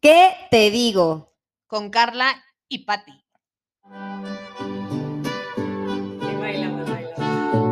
¿Qué te digo? Con Carla y Patti.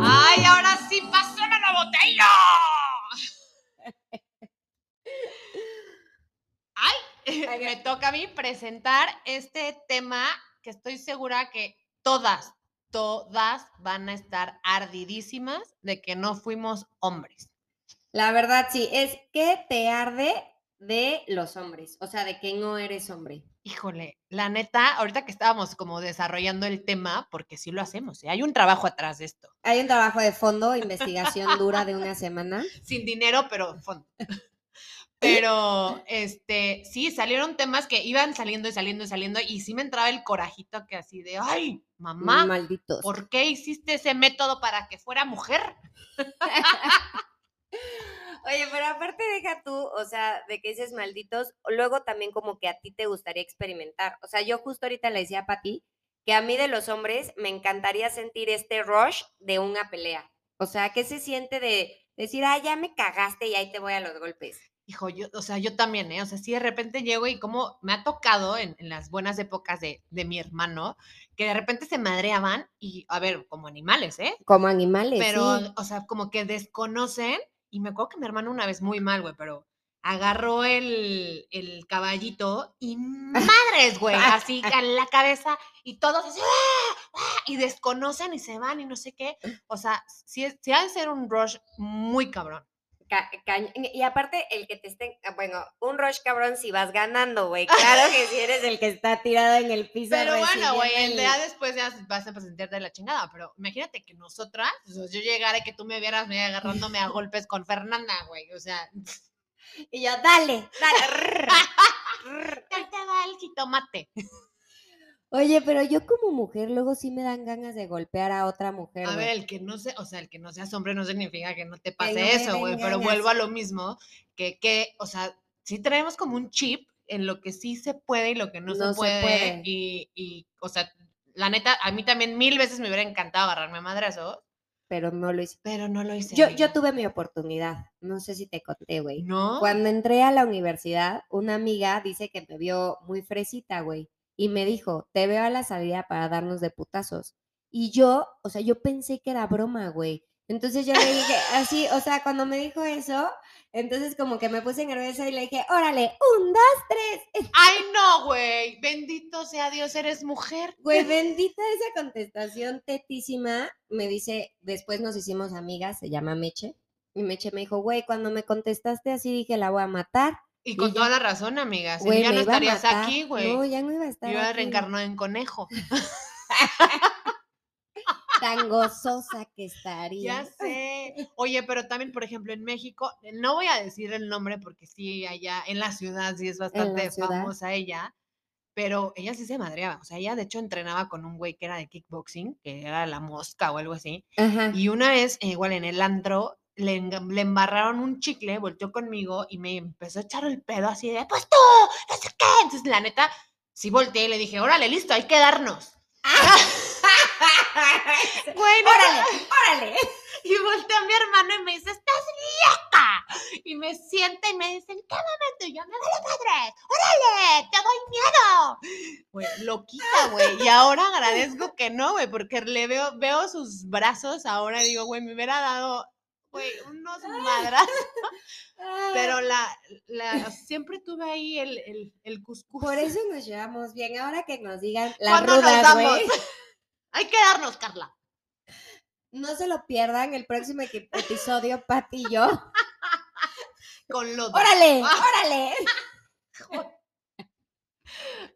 ¡Ay, ahora sí, pásame la botella! ¡Ay! Me toca a mí presentar este tema que estoy segura que todas, todas van a estar ardidísimas de que no fuimos hombres. La verdad, sí, es que te arde de los hombres, o sea, de que no eres hombre. Híjole, la neta, ahorita que estábamos como desarrollando el tema, porque sí lo hacemos, ¿eh? hay un trabajo atrás de esto. Hay un trabajo de fondo, investigación dura de una semana. Sin dinero, pero fondo. Pero, este, sí, salieron temas que iban saliendo y saliendo y saliendo, y sí me entraba el corajito que así de, ay, mamá, Malditos. ¿por qué hiciste ese método para que fuera mujer? Oye, pero aparte deja tú, o sea, de que dices malditos, luego también como que a ti te gustaría experimentar. O sea, yo justo ahorita le decía a Pati que a mí de los hombres me encantaría sentir este rush de una pelea. O sea, ¿qué se siente de decir, ah, ya me cagaste y ahí te voy a los golpes? Hijo, yo, o sea, yo también, ¿eh? O sea, sí de repente llego y como me ha tocado en, en las buenas épocas de, de mi hermano, que de repente se madreaban y, a ver, como animales, ¿eh? Como animales. Pero, sí. o sea, como que desconocen. Y me acuerdo que mi hermano una vez muy mal, güey, pero agarró el, el caballito y madres, güey, así en la cabeza y todos así, ¡ah! ¡ah! y desconocen y se van y no sé qué. O sea, sí, sí ha de ser un rush muy cabrón. Ca- y aparte, el que te estén, ah, bueno, un rush cabrón si vas ganando, güey. Claro que si eres el que está tirado en el piso. Pero bueno, güey, el día después ya vas a sentirte de la chingada, pero imagínate que nosotras, o sea, yo llegara y que tú me vieras me agarrándome a golpes con Fernanda, güey, o sea, Y yo, dale, dale. ya te va el jitomate. Oye, pero yo como mujer luego sí me dan ganas de golpear a otra mujer. A ver, el que no se, o sea, el que no seas hombre no significa que no te pase eso, güey, pero vuelvo a lo mismo, que, que, o sea, sí traemos como un chip en lo que sí se puede y lo que no, No se se puede. Y, y, o sea, la neta, a mí también mil veces me hubiera encantado agarrarme a madrazos, Pero no lo hice. pero no lo hice. Yo, yo tuve mi oportunidad. No sé si te conté, güey. ¿No? Cuando entré a la universidad, una amiga dice que me vio muy fresita, güey. Y me dijo, te veo a la salida para darnos de putazos. Y yo, o sea, yo pensé que era broma, güey. Entonces yo le dije, así, o sea, cuando me dijo eso, entonces como que me puse nerviosa y le dije, órale, un, dos, tres. Ay, no, güey. Bendito sea Dios, eres mujer. Güey, bendita esa contestación tetísima. Me dice, después nos hicimos amigas, se llama Meche. Y Meche me dijo, güey, cuando me contestaste así dije, la voy a matar. Y con toda la razón, amiga. Si ya no estarías aquí, güey. No, ya no iba a estar Yo iba reencarnado en conejo. Tan gozosa que estaría. Ya sé. Oye, pero también, por ejemplo, en México, no voy a decir el nombre porque sí, allá en la ciudad sí es bastante famosa ella, pero ella sí se madreaba. O sea, ella de hecho entrenaba con un güey que era de kickboxing, que era la mosca o algo así. Ajá. Y una vez, igual en el antro, le, le embarraron un chicle, volteó conmigo y me empezó a echar el pedo así de, pues tú, no sé qué. Entonces, la neta, sí volteé y le dije, órale, listo, hay que darnos. Güey, no órale, órale. y volteé a mi hermano y me dice, estás loca. Y me sienta y me dice, ¿en qué momento? Y yo, me vale madre, órale, te doy miedo. Güey, loquita, güey. Y ahora agradezco que no, güey, porque le veo, veo sus brazos ahora y digo, güey, me hubiera dado, güey, unos madrazos. Pero la, la, siempre tuve ahí el, el, el cuscús. Por eso nos llevamos bien. Ahora que nos digan las ¿Cuándo nos rudas, damos? güey. Hay que darnos, Carla. No se lo pierdan el próximo episodio, Pati y yo. Con los ¡Órale! Ah. ¡Órale!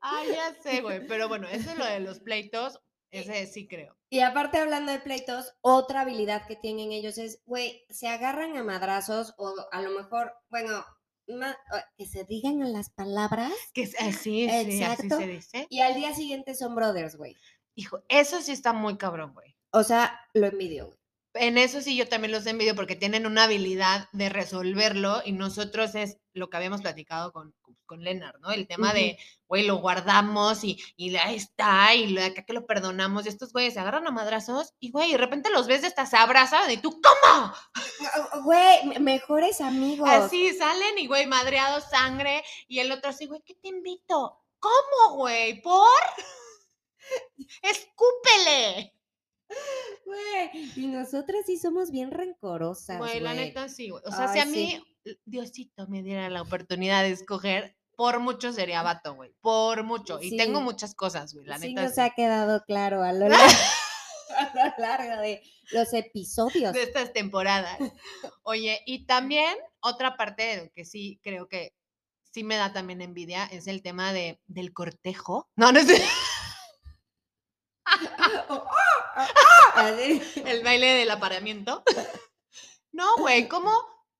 Ah, ya sé, güey. Pero bueno, eso es lo de los pleitos, ese sí creo. Y aparte hablando de pleitos, otra habilidad que tienen ellos es, güey, se agarran a madrazos o a lo mejor, bueno, ma- que se digan a las palabras Que es- sí, sí, así Exacto. se dice. y al día siguiente son brothers, güey. Hijo, eso sí está muy cabrón, güey. O sea, lo envidio, güey. En eso sí yo también los envidio porque tienen una habilidad de resolverlo y nosotros es lo que habíamos platicado con, con Leonard, ¿no? El tema de, güey, lo guardamos y, y ahí está, y acá que lo perdonamos, y estos güeyes se agarran a madrazos y, güey, de repente los ves de esta se abrazan y tú, ¿cómo? Güey, me- mejores amigos. Así salen y, güey, madreados, sangre, y el otro así, güey, ¿qué te invito? ¿Cómo, güey? ¿Por? Escúpele. Güey, y nosotras sí somos bien rencorosas. Güey, la güey. neta sí, güey. O sea, si a mí Diosito me diera la oportunidad de escoger, por mucho sería vato, güey. Por mucho. Y tengo muchas cosas, güey. La sí neta nos sí. ha quedado claro a lo largo, a lo largo de los episodios. de estas temporadas. Oye, y también otra parte de lo que sí creo que sí me da también envidia es el tema de, del cortejo. No, no es Así. el baile del apareamiento. No, güey, como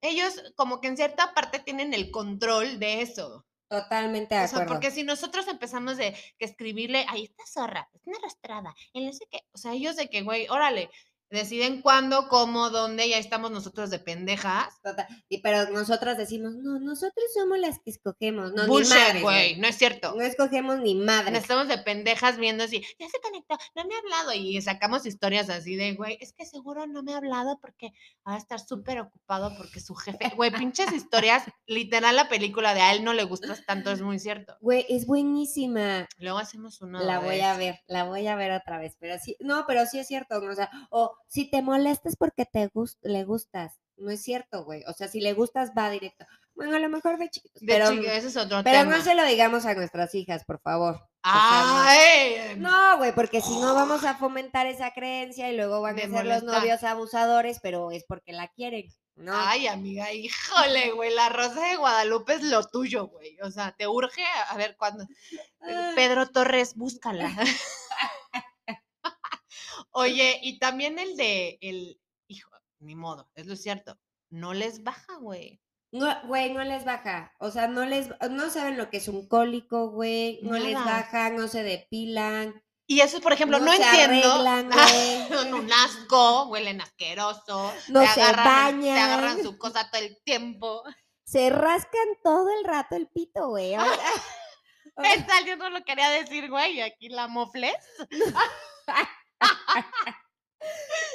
ellos como que en cierta parte tienen el control de eso. Totalmente de O sea, acuerdo. porque si nosotros empezamos de que escribirle, ahí está zorra, es una arrastrada, él no sé qué, o sea, ellos de que, güey, órale, deciden cuándo, cómo, dónde, y ahí estamos nosotros de pendejas. Total- Y pero nosotras decimos, no, nosotros somos las que escogemos. No, Bullshit, güey, no es cierto. No escogemos ni madre. Estamos de pendejas viendo si ya se conectó, no me ha hablado y sacamos historias así de, güey, es que seguro no me ha hablado porque va a estar súper ocupado porque su jefe, güey, pinches historias, literal la película de a él no le gustas tanto, es muy cierto. Güey, es buenísima. Luego hacemos una. La voy a ver, la voy a ver otra vez. Pero sí, no, pero sí es cierto. O sea, o si te molestas porque te gust le gustas. No es cierto, güey. O sea, si le gustas, va directo. Bueno, a lo mejor de chiquitos. De pero chica, ese es otro pero tema. no se lo digamos a nuestras hijas, por favor. ¡Ay! No, güey, porque si no vamos a fomentar esa creencia y luego van De a ser los novios abusadores, pero es porque la quieren. No. Ay, amiga, híjole, güey, la Rosa de Guadalupe es lo tuyo, güey. O sea, te urge a, ver cuándo. Ah. Pedro Torres, búscala. Oye, y también el de el hijo, ni modo, es lo cierto. No les baja, güey. No, güey, no les baja. O sea, no les, no saben lo que es un cólico, güey. No les Nada. baja, no se depilan. Y eso, por ejemplo, no, No se entiendo. arreglan, güey. Son un asco, huelen asqueroso. No se agarran, bañan. agarran su cosa todo el tiempo. Se rascan todo el rato el pito, güey. Esta yo no lo quería decir, güey, y aquí la mofles.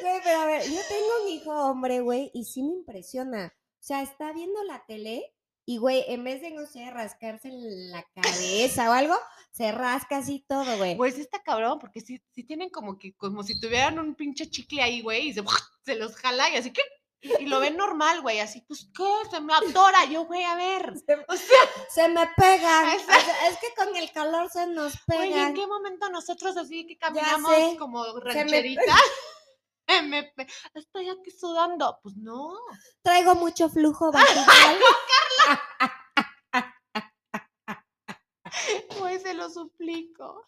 Güey, pero a ver, yo tengo un hijo hombre, güey, y sí me impresiona. O sea, está viendo la tele y, güey, en vez de, no sé, rascarse la cabeza o algo, se rasca así todo, güey. Pues está cabrón, porque sí, sí tienen como que, como si tuvieran un pinche chicle ahí, güey, y se, se los jala y así que, y, y lo ven normal, güey, así, pues, ¿qué? Se me atora, yo, güey, a ver. O sea, Se me o sea, es que con el calor se nos güey, ¿en qué momento nosotros así que caminamos como me rancherita? Se me pe- Estoy aquí sudando. Pues no. Traigo mucho flujo vaginal. Güey, se lo suplico.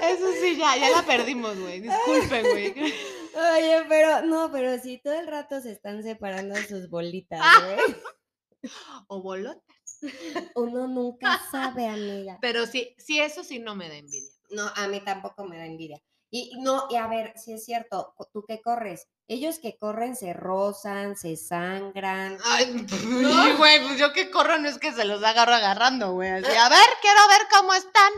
Eso sí, ya, ya la perdimos, güey. Disculpen, güey. Oye, pero no, pero sí, todo el rato se están separando sus bolitas, güey. O bolotas. Uno nunca sabe, amiga. Pero sí, sí, eso sí no me da envidia. No, a mí tampoco me da envidia. Y no, y a ver, si es cierto, tú que corres, ellos que corren se rozan, se sangran. Ay, güey, pues yo que corro no es que se los agarro agarrando, güey. Así, a ver, quiero ver cómo están.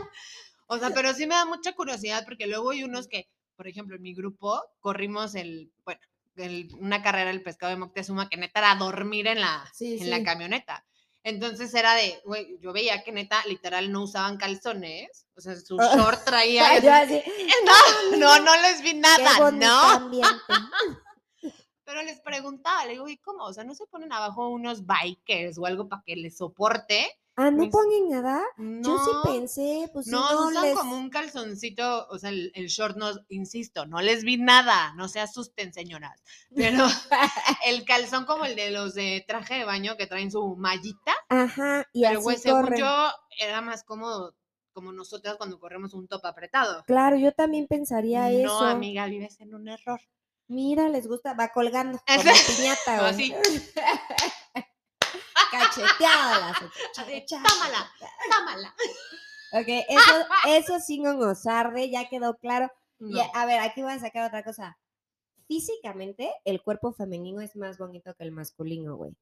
O sea, pero sí me da mucha curiosidad porque luego hay unos que, por ejemplo, en mi grupo corrimos el, bueno, el- una carrera del pescado de Moctezuma que neta era dormir en la, Sí, en la camioneta. Entonces era de, güey, yo veía que neta literal no usaban calzones, o sea, su Ah. short traía... Así, no, no, no les vi nada, no. Pero les preguntaba, le digo, ¿y cómo? O sea, ¿no se ponen abajo unos bikers o algo para que les soporte? Ah, ¿no Mis- ponen nada? No, Yo sí pensé, pues no, no, usan les... como un calzoncito, o sea, el, el short no, insisto, no les vi nada, no se asusten, señoras. Pero el calzón como el de los de traje de baño que traen su mallita, Ajá, y pero güey, así según corren. yo, era más cómodo como nosotras cuando corremos un top apretado. Claro, yo también pensaría no, eso. amiga, vives en un error. Mira, les gusta, va colgando como piñata, No, güey. Cacheteada tómala, tómala. Ok, eso, eso sí no nos arde, ya quedó claro. Y a ver, aquí voy a sacar otra cosa. físicamente el cuerpo femenino es más bonito que el masculino, güey.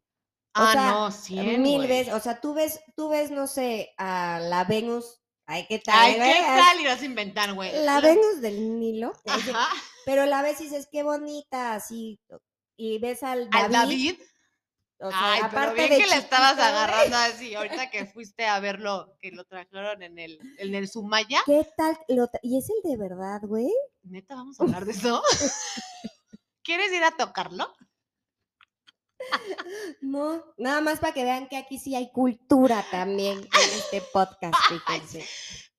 Ah, sea, no, cien, Mil güey. veces, o sea, tú ves, tú ves, no sé, a la Venus, ay, ¿qué tal? Ay? ¿qué tal? Ibas a inventar, güey. La Venus del Nilo, Ajá. pero la ves y dices, qué bonita, así, y ves al David. O sea, Ay, pero aparte bien de que le estabas güey, agarrando así. Ahorita que fuiste a verlo, que lo trajeron en el, en el Sumaya. ¿Qué tal? Lo y es el de verdad, güey. Neta, vamos a hablar de eso. ¿Quieres ir a tocarlo? No, nada más para que vean que aquí sí hay cultura también en este podcast, fíjense.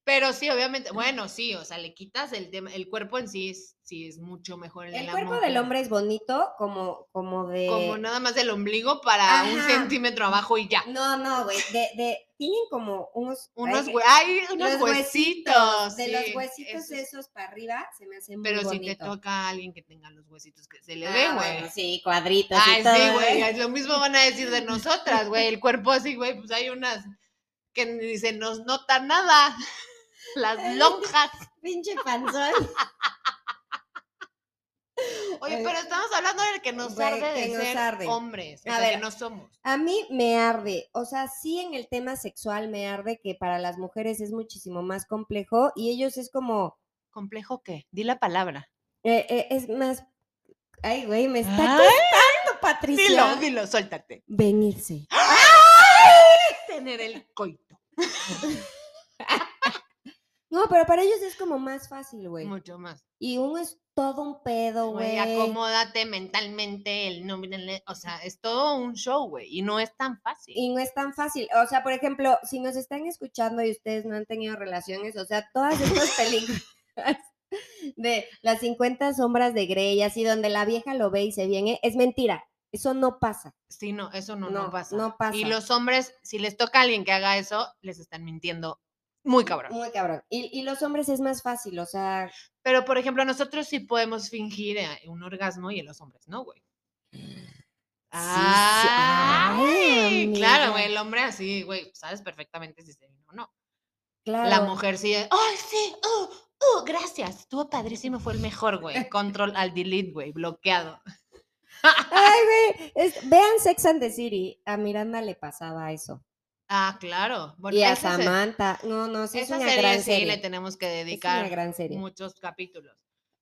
Pero sí, obviamente, bueno, sí, o sea, le quitas el tema, el cuerpo en sí es, sí es mucho mejor el, cuerpo mujer. del hombre es bonito, como, como de. Como nada más del ombligo para un centímetro abajo y ya. No, no, güey. De, de, tienen como unos. Unos, ay, hue- ay, unos huesitos. De los huesitos eso es- esos para arriba se me hace muy Pero si te toca a alguien que tenga los huesitos que se le Ah, ve, güey. bueno, sí, cuadritos Ay, y todo. sí, güey. ¿eh? es Lo mismo van a decir de nosotras, güey. El cuerpo así, güey, pues hay unas que ni se nos nota nada. Las lonjas. Pinche panzón. Oye, pero estamos hablando del que nos Güey, arde de nos ser arde. hombres. O A sea, que ver. no somos. A mí me arde, o sea, sí en el tema sexual me arde que para las mujeres es muchísimo más complejo y ellos es como, ¿Complejo qué? Di la palabra. eh, eh, es más, ay, güey, me está Ay, costando, Patricia, dilo, dilo, suéltate. venirse. Tener el coito. No, pero para ellos es como más fácil, güey. Mucho más. Y uno es todo un pedo, Güey, acomódate mentalmente, el nombre, o sea, es todo un show, güey, y no es tan fácil. Y no es tan fácil. O sea, por ejemplo, si nos están escuchando y ustedes no han tenido relaciones, o sea, todas estas películas de las 50 sombras de Grey, así donde la vieja lo ve y se viene, es mentira. Eso no pasa. Sí, no, eso no, no, No, pasa. no pasa. Y los hombres, si les toca a alguien que haga eso, les están mintiendo muy cabrón. Muy cabrón. Y, y los hombres es más fácil, o sea, Pero, por ejemplo, nosotros sí podemos fingir eh, un orgasmo y en los hombres no, güey. Ay, Ay, claro, güey, el hombre así, güey, sabes perfectamente si se vino o no. claro. La mujer sí, ay, sí, uh, uh, gracias, estuvo padrísimo, fue el mejor, güey. Control al delete, güey, bloqueado. Ay, güey. vean Sex and the City. A Miranda le pasaba eso. Ah, claro. Bueno, y a se- Samantha. No, no, sí es esa una serie gran sí serie. le tenemos que Es dedicar una gran serie. muchos capítulos.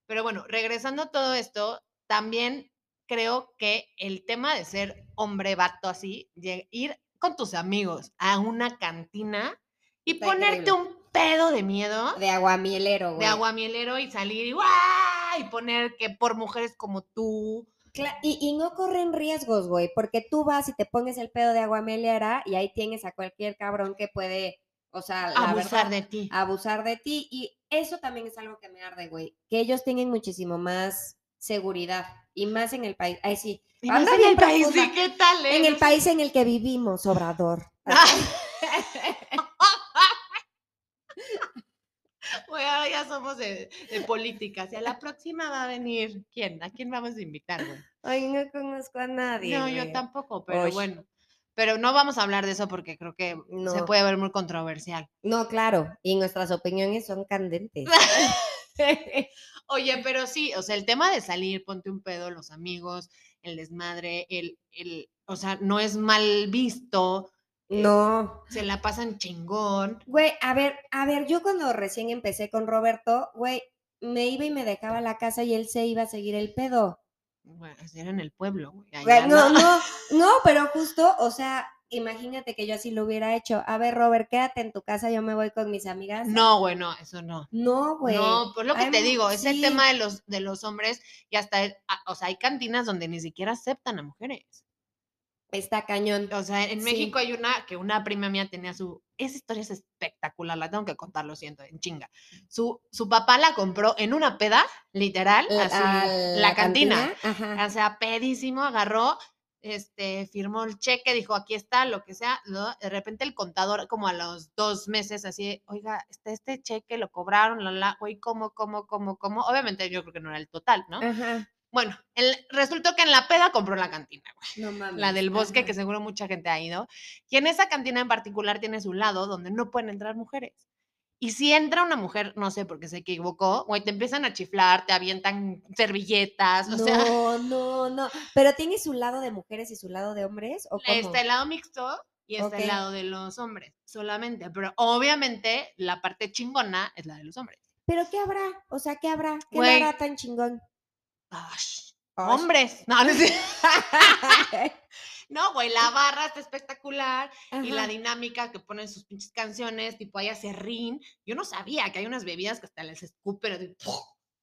Pero bueno, regresando a todo esto, también creo que el tema de ser hombre vato así, ir con tus amigos a una cantina y Está ponerte increíble. un pedo de miedo, De aguamielero, güey. de aguamielero y salir y ¡guau! y poner que por mujeres como tú. Y, y no corren riesgos, güey, porque tú vas y te pones el pedo de aguamielera y ahí tienes a cualquier cabrón que puede, o sea, la abusar verdad, de ti. abusar de ti. Y eso también es algo que me arde, güey, que ellos tienen muchísimo más seguridad y más en el país. Ay, sí, Y más en el país, ¿qué tal? eh? en el país en el que vivimos, Obrador. Ahora ya somos de, de política. Si a la próxima va a venir, ¿quién? ¿A quién vamos a invitar, güey? Ay, no conozco a nadie. No, yo tampoco, pero bueno. Pero no vamos a hablar de eso porque creo que se puede ver muy controversial. No, claro, y nuestras opiniones son candentes. Oye, pero sí, o sea, el tema de salir, ponte un pedo, los amigos, el desmadre, el, el, o sea, no es mal visto, No. se la pasan chingón. Güey, a ver, a ver, yo cuando recién empecé con Roberto, güey, me iba y me dejaba la casa y él se iba a seguir el pedo. Bueno, era en el pueblo, güey. Allá no, no, no, pero justo, o sea, imagínate que yo así lo hubiera hecho. A ver, Robert, quédate en tu casa, yo me voy con mis amigas. No, güey, no, eso no. No, güey. No, pues lo que te digo, es el tema de los, de los hombres y hasta, el- a- o sea, hay cantinas donde ni siquiera aceptan a mujeres. Está cañón. O sea, en Sí. México hay una que una prima mía tenía su. Esa historia es espectacular, la tengo que contar, lo siento, en chinga. Su, su papá la compró en una peda, literal, La- así, a la, cantina. O sea, pedísimo, agarró, este, firmó el cheque, dijo, aquí está, lo que sea. ¿no? De repente el contador, como a los dos meses, así, oiga, este, este cheque lo cobraron, la, la, güey, ¿cómo, cómo, cómo, cómo? Obviamente yo creo que no era el total, ¿no? Ajá. Bueno, el, resultó que en la peda compró la cantina, güey No mames. la del bosque, ajá. que seguro mucha gente ha ido. Y en esa cantina en particular tiene su lado donde no pueden entrar mujeres. Y si entra una mujer, no sé, porque se equivocó, güey, te empiezan a chiflar, te avientan servilletas, o sea, No, no, no. Pero tiene su lado de mujeres y su lado de hombres, ¿o cómo? está el lado mixto y está Ok. el lado de los hombres, solamente. Pero obviamente la parte chingona es la de los hombres. ¿Pero qué habrá? O sea, ¿qué habrá? ¿Qué Güey. hará tan chingón? Hombres. No, no, sé. No, güey, la barra está espectacular y la dinámica que ponen sus pinches canciones, tipo hay acerrín. Yo no sabía que hay unas bebidas que hasta les escupen.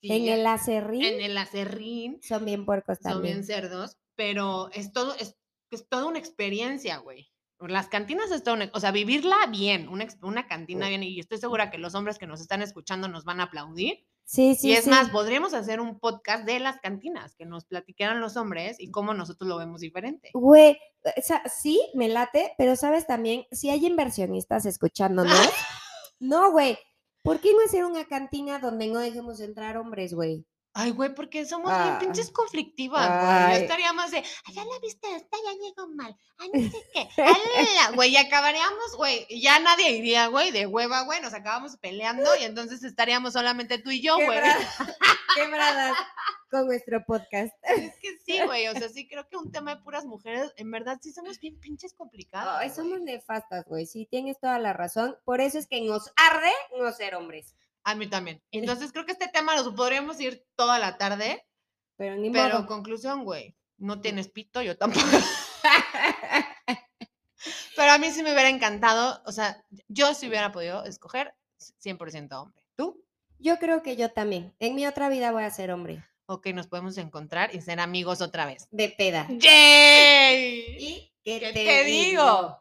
En el acerrín en el acerrín son bien puercos son bien también. cerdos, pero es todo, es, es toda una experiencia, güey. Las cantinas es toda una, o sea, vivirla bien, una, una cantina bien, y estoy segura que los hombres que nos están escuchando nos van a aplaudir. Sí, sí, y es sí. más, podríamos hacer un podcast de las cantinas, que nos platicaran los hombres y cómo nosotros lo vemos diferente. Güey, o sea, sí, me late, pero sabes también, si hay inversionistas escuchándonos, no, güey, ¿por qué no hacer una cantina donde no dejemos entrar hombres, güey? Ay, güey, porque somos Ah. bien pinches conflictivas, güey. Yo estaría más de, "Ay, ya la viste esta, ya llegó mal. Ay, no sé qué. Ay, la, la". Güey, y acabaríamos, güey. Ya nadie iría, güey, de hueva, güey. Nos acabamos peleando y entonces estaríamos solamente tú y yo, güey. Quebrada- Quebradas con nuestro podcast. Es que sí, güey. O sea, sí creo que un tema de puras mujeres, en verdad, sí somos bien pinches complicadas. Ay, güey. somos nefastas, güey. Sí, tienes toda la razón. Por eso es que nos arde no ser hombres. A mí también. Entonces creo que este tema nos podríamos ir toda la tarde, Pero ni pero modo. conclusión, güey. No tienes pito, yo tampoco. Pero a mí sí me hubiera encantado, o sea, yo si hubiera podido escoger 100% hombre. ¿Tú? Yo creo que yo también. En mi otra vida voy a ser hombre. Ok, nos podemos encontrar y ser amigos otra vez. De peda. ¡Yay! ¿Y qué, ¿Qué te digo?